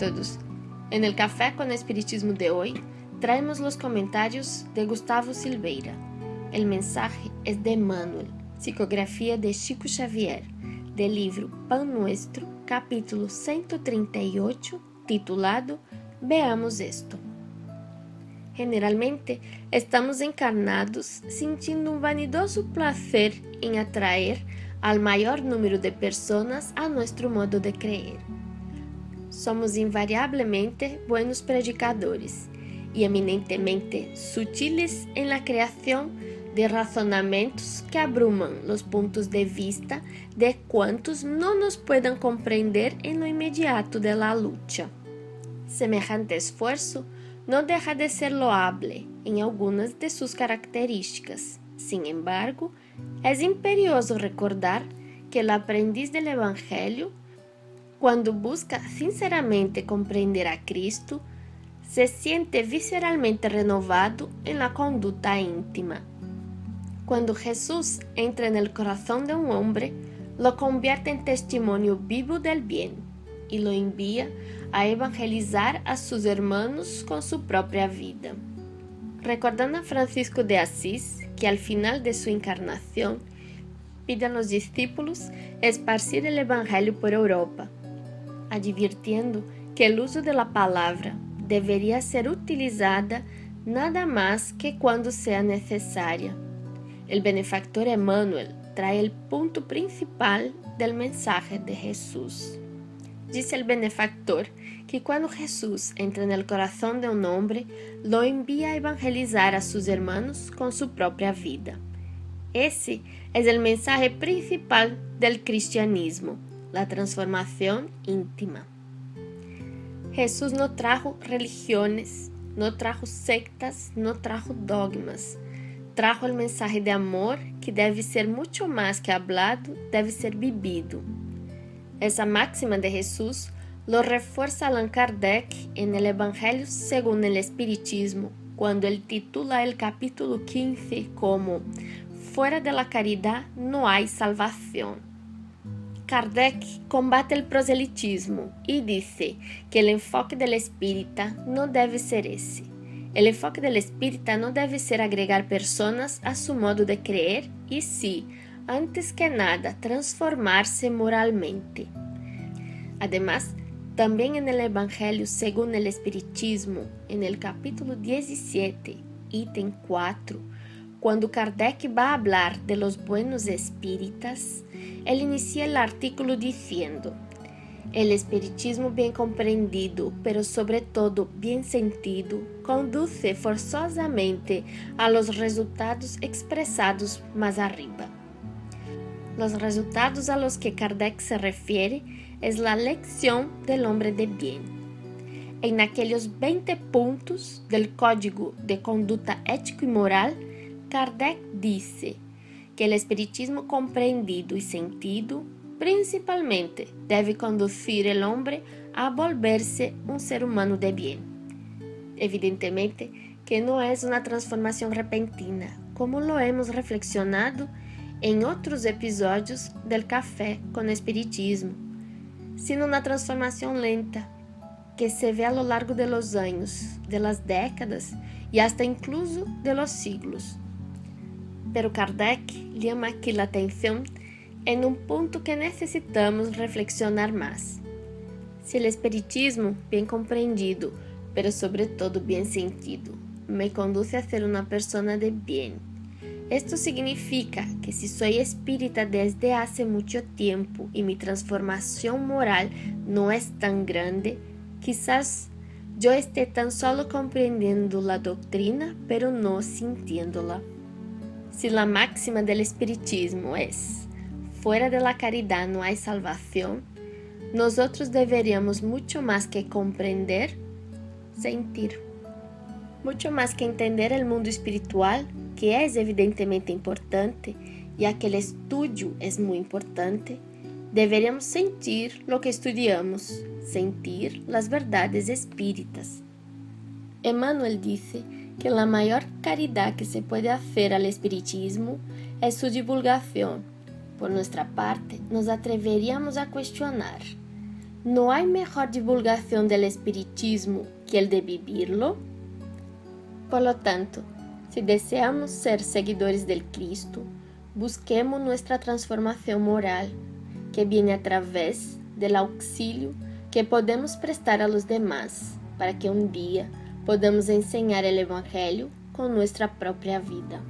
todos. En el Café con Espiritismo de hoy traemos los comentarios de Gustavo Silveira. El mensaje es de Manuel, psicografía de Chico Xavier, del libro Pan Nuestro, capítulo 138, titulado Veamos esto. Generalmente estamos encarnados sentindo um vanidoso placer em atrair al maior número de pessoas a nosso modo de creer. Somos invariablemente buenos predicadores e eminentemente sutiles em la creação de razonamentos que abruman os pontos de vista de quantos não nos puedan compreender em lo imediato de la lucha. Semejante esforço não deixa de ser loable em algumas de suas características. Sin embargo, é imperioso recordar que o aprendiz del Evangelho, quando busca sinceramente compreender a Cristo, se siente visceralmente renovado em la conduta íntima. Quando Jesus entra no coração de um homem, lo convierte em testemunho vivo del bien e lo envia a evangelizar a seus hermanos com sua própria vida. Recordando a Francisco de Assis, que al final de su encarnación pide a los discípulos esparcir el Evangelio por Europa, advirtiendo que el uso de la palabra debería ser utilizada nada más que cuando sea necesaria. El benefactor Emmanuel trae el punto principal del mensaje de Jesús. Dice el benefactor que cuando Jesús entra en el corazón de un hombre, lo envía a evangelizar a sus hermanos con su propia vida. Ese es el mensaje principal del cristianismo, la transformación íntima. Jesús no trajo religiones, no trajo sectas, no trajo dogmas. Trajo el mensaje de amor que debe ser mucho más que hablado, debe ser vivido. Essa máxima de Jesús lo refuerza Allan Kardec en el Evangelio según el Espiritismo, cuando él titula el capítulo 15 como Fuera de la caridad no hay salvación. Kardec combate el proselitismo y dice que el enfoque del espírita no debe ser ese. El enfoque del espírita no debe ser agregar personas a su modo de creer y sí, antes que nada, transformarse moralmente. Además, también en el Evangelio según el Espiritismo, en el capítulo 17, ítem 4, cuando Kardec va a hablar de los buenos espíritas, él inicia el artículo diciendo, el espiritismo bien comprendido, pero sobre todo bien sentido, conduce forzosamente a los resultados expresados más arriba. Los resultados a los que Kardec se refiere es la lección del hombre de bien. En aquellos 20 puntos del Código de Conducta Ético y Moral, Kardec dice que el espiritismo comprendido y sentido principalmente debe conducir el hombre a volverse un ser humano de bien. Evidentemente que no es una transformación repentina, como lo hemos reflexionado em outros episódios del Café com Espiritismo, sino na transformação lenta que se vê a lo largo de los anos, de las décadas e hasta incluso de los siglos. Pero Kardec llama aqui a atenção em um ponto que necessitamos reflexionar mais. Se o Espiritismo, bem compreendido, pero sobretudo bem sentido, me conduce a ser uma pessoa de bem, Esto significa que si soy espírita desde hace mucho tiempo y mi transformación moral no es tan grande, quizás yo esté tan solo comprendiendo la doctrina, pero no sintiéndola. Si la máxima del espiritismo es, fuera de la caridad no hay salvación, nosotros deberíamos mucho más que comprender, sentir. Mucho más que entender el mundo espiritual, que é evidentemente importante e aquele estudo é muito importante, deveríamos sentir lo que estudiamos, sentir las verdades espíritas. Emmanuel disse que a maior caridade que se pode fazer ao espiritismo é sua divulgação. Por nossa parte, nos atreveríamos a questionar: ¿no hay mejor divulgación del espiritismo que el de vivirlo? Por lo tanto, si deseamos ser seguidores del Cristo, busquemos nuestra transformación moral, que viene a través del auxilio que podemos prestar a los demás, para que un día podamos enseñar el Evangelio con nuestra propia vida.